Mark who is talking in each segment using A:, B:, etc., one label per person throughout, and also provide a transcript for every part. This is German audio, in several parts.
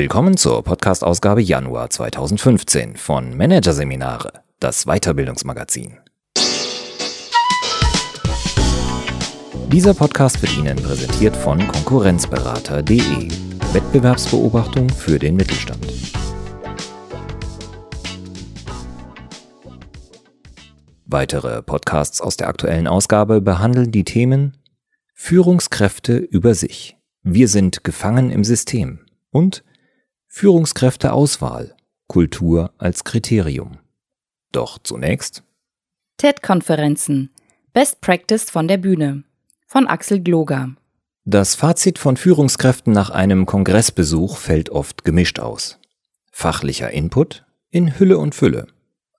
A: Willkommen zur Podcast-Ausgabe Januar 2015 von Managerseminare, das Weiterbildungsmagazin. Dieser Podcast wird Ihnen präsentiert von Konkurrenzberater.de. Wettbewerbsbeobachtung für den Mittelstand. Weitere Podcasts aus der aktuellen Ausgabe behandeln die Themen Führungskräfte über sich. Wir sind gefangen im System und Führungskräfteauswahl, Kultur als Kriterium. Doch zunächst
B: TED-Konferenzen Best Practice von der Bühne von Axel Gloger.
A: Das Fazit von Führungskräften nach einem Kongressbesuch fällt oft gemischt aus. Fachlicher Input in Hülle und Fülle,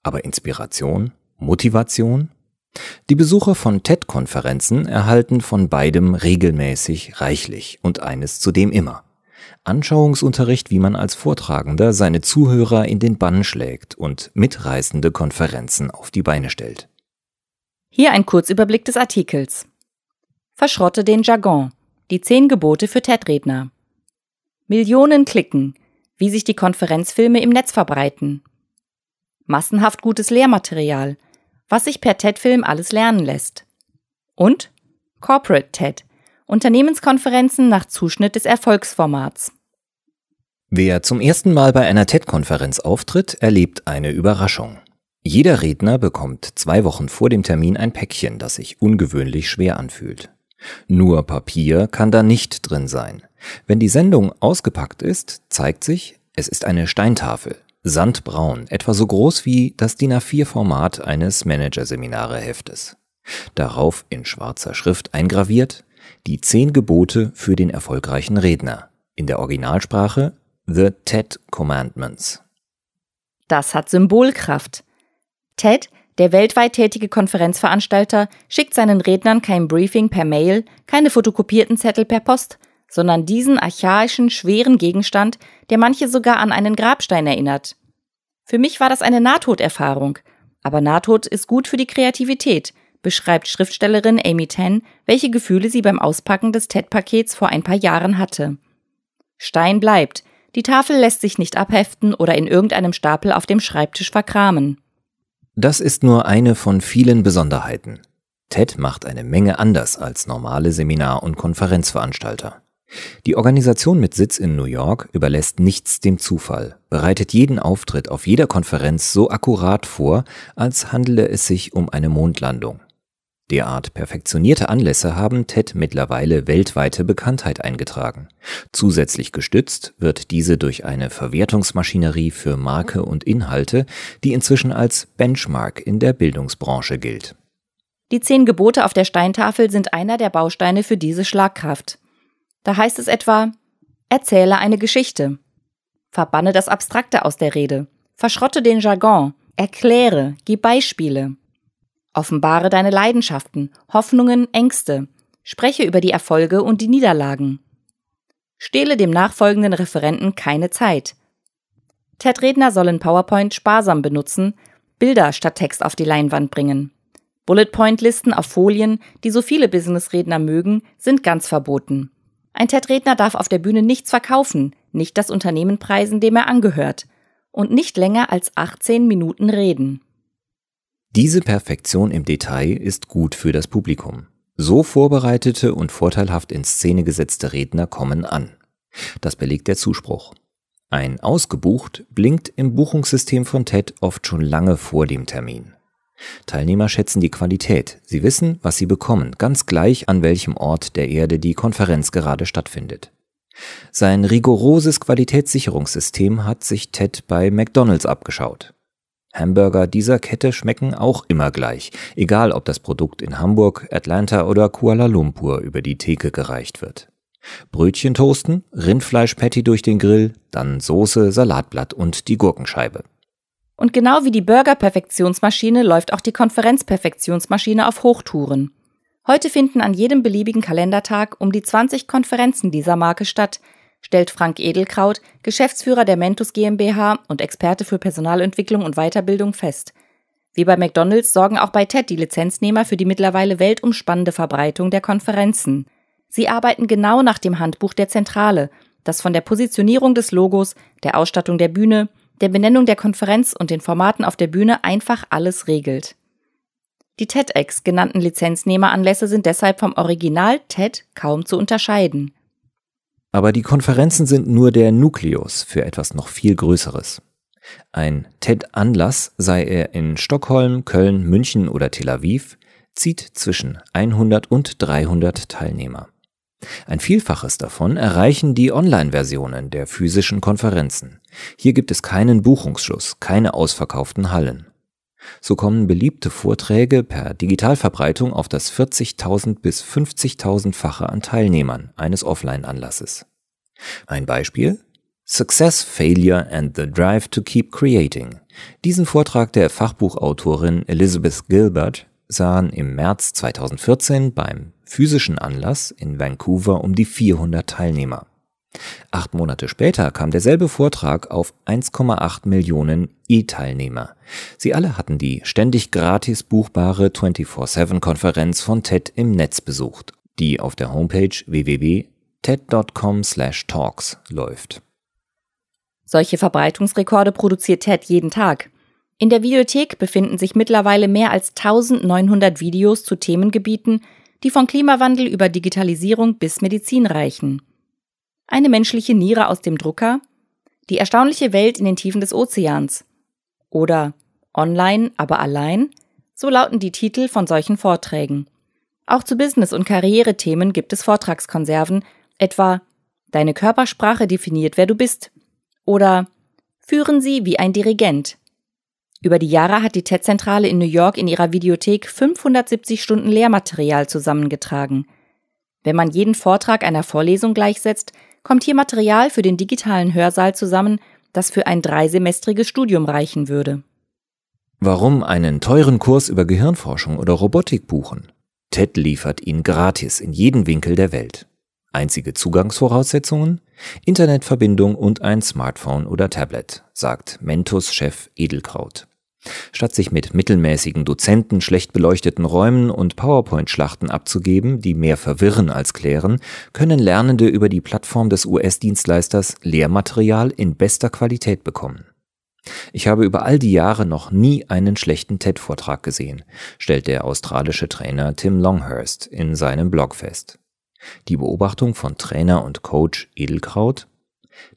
A: aber Inspiration, Motivation? Die Besucher von TED-Konferenzen erhalten von beidem regelmäßig reichlich und eines zudem immer. Anschauungsunterricht, wie man als Vortragender seine Zuhörer in den Bann schlägt und mitreißende Konferenzen auf die Beine stellt.
B: Hier ein Kurzüberblick des Artikels. Verschrotte den Jargon. Die zehn Gebote für TED-Redner. Millionen klicken. Wie sich die Konferenzfilme im Netz verbreiten. Massenhaft gutes Lehrmaterial. Was sich per TED-Film alles lernen lässt. Und Corporate TED. Unternehmenskonferenzen nach Zuschnitt des Erfolgsformats.
A: Wer zum ersten Mal bei einer TED-Konferenz auftritt, erlebt eine Überraschung. Jeder Redner bekommt zwei Wochen vor dem Termin ein Päckchen, das sich ungewöhnlich schwer anfühlt. Nur Papier kann da nicht drin sein. Wenn die Sendung ausgepackt ist, zeigt sich, es ist eine Steintafel, sandbraun, etwa so groß wie das DIN A4-Format eines Managerseminareheftes. Darauf in schwarzer Schrift eingraviert die zehn Gebote für den erfolgreichen Redner. In der Originalsprache The TED Commandments.
B: Das hat Symbolkraft. TED, der weltweit tätige Konferenzveranstalter, schickt seinen Rednern kein Briefing per Mail, keine fotokopierten Zettel per Post, sondern diesen archaischen, schweren Gegenstand, der manche sogar an einen Grabstein erinnert. Für mich war das eine Nahtoderfahrung. Aber Nahtod ist gut für die Kreativität, beschreibt Schriftstellerin Amy Tan, welche Gefühle sie beim Auspacken des TED-Pakets vor ein paar Jahren hatte. Stein bleibt. Die Tafel lässt sich nicht abheften oder in irgendeinem Stapel auf dem Schreibtisch verkramen.
A: Das ist nur eine von vielen Besonderheiten. TED macht eine Menge anders als normale Seminar- und Konferenzveranstalter. Die Organisation mit Sitz in New York überlässt nichts dem Zufall, bereitet jeden Auftritt auf jeder Konferenz so akkurat vor, als handele es sich um eine Mondlandung. Derart perfektionierte Anlässe haben TED mittlerweile weltweite Bekanntheit eingetragen. Zusätzlich gestützt wird diese durch eine Verwertungsmaschinerie für Marke und Inhalte, die inzwischen als Benchmark in der Bildungsbranche gilt.
B: Die zehn Gebote auf der Steintafel sind einer der Bausteine für diese Schlagkraft. Da heißt es etwa, erzähle eine Geschichte. Verbanne das Abstrakte aus der Rede. Verschrotte den Jargon. Erkläre. Gib Beispiele. Offenbare deine Leidenschaften, Hoffnungen, Ängste. Spreche über die Erfolge und die Niederlagen. Stehle dem nachfolgenden Referenten keine Zeit. TED-Redner sollen PowerPoint sparsam benutzen, Bilder statt Text auf die Leinwand bringen. Bullet-Point-Listen auf Folien, die so viele Business-Redner mögen, sind ganz verboten. Ein TED-Redner darf auf der Bühne nichts verkaufen, nicht das Unternehmen preisen, dem er angehört, und nicht länger als 18 Minuten reden.
A: Diese Perfektion im Detail ist gut für das Publikum. So vorbereitete und vorteilhaft in Szene gesetzte Redner kommen an. Das belegt der Zuspruch. Ein ausgebucht blinkt im Buchungssystem von TED oft schon lange vor dem Termin. Teilnehmer schätzen die Qualität. Sie wissen, was sie bekommen, ganz gleich an welchem Ort der Erde die Konferenz gerade stattfindet. Sein rigoroses Qualitätssicherungssystem hat sich TED bei McDonald's abgeschaut. Hamburger dieser Kette schmecken auch immer gleich, egal ob das Produkt in Hamburg, Atlanta oder Kuala Lumpur über die Theke gereicht wird. Brötchen toasten, Rindfleischpatty durch den Grill, dann Soße, Salatblatt und die Gurkenscheibe.
B: Und genau wie die Burger-Perfektionsmaschine läuft auch die Konferenz-Perfektionsmaschine auf Hochtouren. Heute finden an jedem beliebigen Kalendertag um die 20 Konferenzen dieser Marke statt, stellt Frank Edelkraut, Geschäftsführer der Mentus GmbH und Experte für Personalentwicklung und Weiterbildung fest. Wie bei McDonald's sorgen auch bei TED die Lizenznehmer für die mittlerweile weltumspannende Verbreitung der Konferenzen. Sie arbeiten genau nach dem Handbuch der Zentrale, das von der Positionierung des Logos, der Ausstattung der Bühne, der Benennung der Konferenz und den Formaten auf der Bühne einfach alles regelt. Die TEDx genannten Lizenznehmeranlässe sind deshalb vom Original TED kaum zu unterscheiden.
A: Aber die Konferenzen sind nur der Nukleus für etwas noch viel Größeres. Ein TED-Anlass, sei er in Stockholm, Köln, München oder Tel Aviv, zieht zwischen 100 und 300 Teilnehmer. Ein Vielfaches davon erreichen die Online-Versionen der physischen Konferenzen. Hier gibt es keinen Buchungsschuss, keine ausverkauften Hallen. So kommen beliebte Vorträge per Digitalverbreitung auf das 40.000 bis 50.000-fache an Teilnehmern eines Offline-Anlasses. Ein Beispiel? Success, Failure and the Drive to Keep Creating. Diesen Vortrag der Fachbuchautorin Elizabeth Gilbert sahen im März 2014 beim physischen Anlass in Vancouver um die 400 Teilnehmer. Acht Monate später kam derselbe Vortrag auf 1,8 Millionen E-Teilnehmer. Sie alle hatten die ständig gratis buchbare 24-7-Konferenz von TED im Netz besucht, die auf der Homepage www.ted.com/talks läuft.
B: Solche Verbreitungsrekorde produziert TED jeden Tag. In der Videothek befinden sich mittlerweile mehr als 1900 Videos zu Themengebieten, die von Klimawandel über Digitalisierung bis Medizin reichen. Eine menschliche Niere aus dem Drucker, die erstaunliche Welt in den Tiefen des Ozeans? Oder Online, aber allein, so lauten die Titel von solchen Vorträgen. Auch zu Business- und Karrierethemen gibt es Vortragskonserven, etwa Deine Körpersprache definiert, wer du bist. Oder Führen Sie wie ein Dirigent. Über die Jahre hat die TED-Zentrale in New York in ihrer Videothek 570 Stunden Lehrmaterial zusammengetragen. Wenn man jeden Vortrag einer Vorlesung gleichsetzt, kommt hier Material für den digitalen Hörsaal zusammen, das für ein dreisemestriges Studium reichen würde.
A: Warum einen teuren Kurs über Gehirnforschung oder Robotik buchen? TED liefert ihn gratis in jeden Winkel der Welt. Einzige Zugangsvoraussetzungen? Internetverbindung und ein Smartphone oder Tablet, sagt Mentos-Chef Edelkraut. Statt sich mit mittelmäßigen Dozenten, schlecht beleuchteten Räumen und PowerPoint-Schlachten abzugeben, die mehr verwirren als klären, können Lernende über die Plattform des US-Dienstleisters Lehrmaterial in bester Qualität bekommen. Ich habe über all die Jahre noch nie einen schlechten TED-Vortrag gesehen, stellt der australische Trainer Tim Longhurst in seinem Blog fest. Die Beobachtung von Trainer und Coach Edelkraut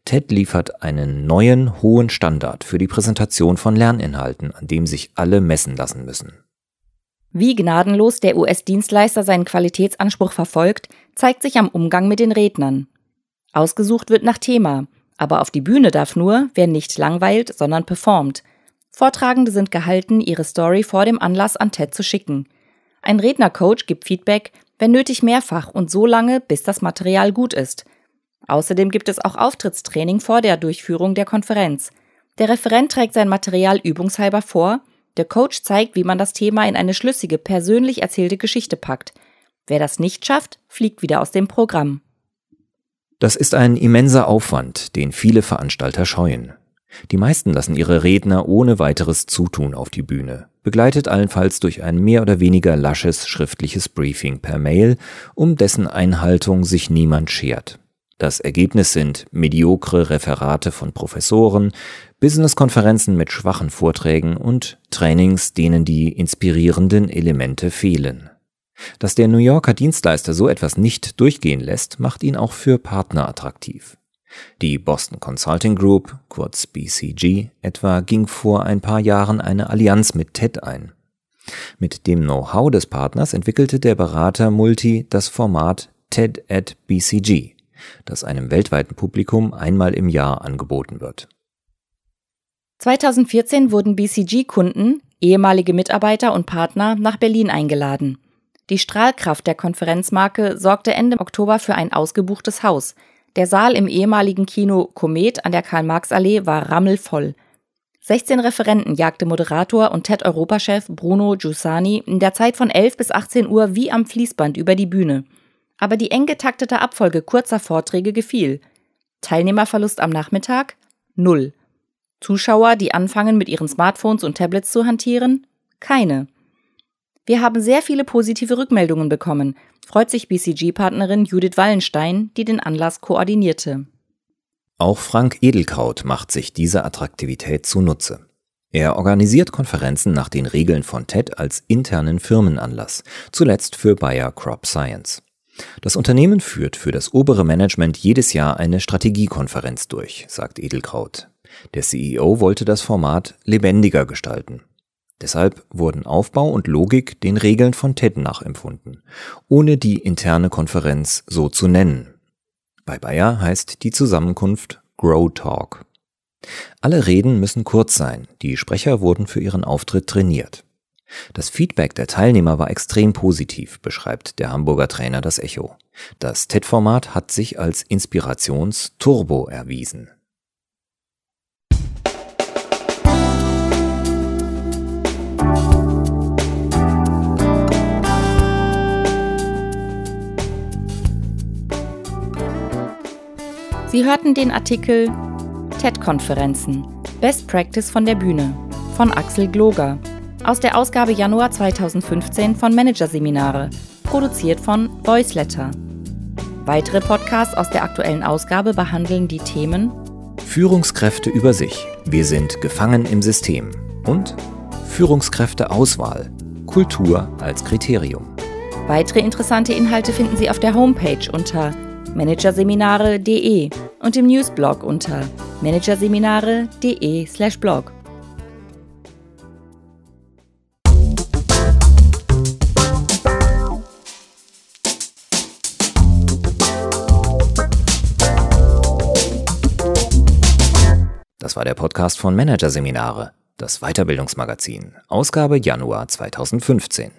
A: TED liefert einen neuen, hohen Standard für die Präsentation von Lerninhalten, an dem sich alle messen lassen müssen.
B: Wie gnadenlos der US-Dienstleister seinen Qualitätsanspruch verfolgt, zeigt sich am Umgang mit den Rednern. Ausgesucht wird nach Thema, aber auf die Bühne darf nur, wer nicht langweilt, sondern performt. Vortragende sind gehalten, ihre Story vor dem Anlass an TED zu schicken. Ein Rednercoach gibt Feedback, wenn nötig mehrfach und so lange, bis das Material gut ist. Außerdem gibt es auch Auftrittstraining vor der Durchführung der Konferenz. Der Referent trägt sein Material übungshalber vor, der Coach zeigt, wie man das Thema in eine schlüssige, persönlich erzählte Geschichte packt. Wer das nicht schafft, fliegt wieder aus dem Programm.
A: Das ist ein immenser Aufwand, den viele Veranstalter scheuen. Die meisten lassen ihre Redner ohne weiteres Zutun auf die Bühne, begleitet allenfalls durch ein mehr oder weniger lasches schriftliches Briefing per Mail, um dessen Einhaltung sich niemand schert. Das Ergebnis sind mediokre Referate von Professoren, Businesskonferenzen mit schwachen Vorträgen und Trainings, denen die inspirierenden Elemente fehlen. Dass der New Yorker Dienstleister so etwas nicht durchgehen lässt, macht ihn auch für Partner attraktiv. Die Boston Consulting Group, kurz BCG, etwa ging vor ein paar Jahren eine Allianz mit TED ein. Mit dem Know-how des Partners entwickelte der Berater Multi das Format TED at BCG, das einem weltweiten Publikum einmal im Jahr angeboten wird.
B: 2014 wurden BCG-Kunden, ehemalige Mitarbeiter und Partner, nach Berlin eingeladen. Die Strahlkraft der Konferenzmarke sorgte Ende Oktober für ein ausgebuchtes Haus. Der Saal im ehemaligen Kino Komet an der Karl-Marx-Allee war rammelvoll. 16 Referenten jagte Moderator und TED-Europachef Bruno Giussani in der Zeit von 11 bis 18 Uhr wie am Fließband über die Bühne aber die eng getaktete Abfolge kurzer Vorträge gefiel. Teilnehmerverlust am Nachmittag? Null. Zuschauer, die anfangen, mit ihren Smartphones und Tablets zu hantieren? Keine. Wir haben sehr viele positive Rückmeldungen bekommen, freut sich BCG-Partnerin Judith Wallenstein, die den Anlass koordinierte.
A: Auch Frank Edelkraut macht sich diese Attraktivität zunutze. Er organisiert Konferenzen nach den Regeln von TED als internen Firmenanlass, zuletzt für Bayer Crop Science. Das Unternehmen führt für das obere Management jedes Jahr eine Strategiekonferenz durch, sagt Edelkraut. Der CEO wollte das Format lebendiger gestalten. Deshalb wurden Aufbau und Logik den Regeln von TED nachempfunden, ohne die interne Konferenz so zu nennen. Bei Bayer heißt die Zusammenkunft Grow Talk. Alle Reden müssen kurz sein, die Sprecher wurden für ihren Auftritt trainiert. Das Feedback der Teilnehmer war extrem positiv, beschreibt der Hamburger Trainer das Echo. Das TED-Format hat sich als Inspirationsturbo erwiesen.
B: Sie hörten den Artikel TED-Konferenzen Best Practice von der Bühne von Axel Gloger aus der Ausgabe Januar 2015 von Managerseminare, produziert von Voiceletter. Weitere Podcasts aus der aktuellen Ausgabe behandeln die Themen
A: Führungskräfte über sich. Wir sind gefangen im System. Und Führungskräfteauswahl. Kultur als Kriterium.
B: Weitere interessante Inhalte finden Sie auf der Homepage unter managerseminare.de und im Newsblog unter managerseminare.de/blog.
A: Das war der Podcast von Managerseminare, das Weiterbildungsmagazin, Ausgabe Januar 2015.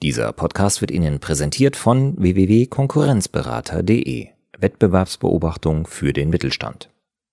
A: Dieser Podcast wird Ihnen präsentiert von www.konkurrenzberater.de. Wettbewerbsbeobachtung für den Mittelstand.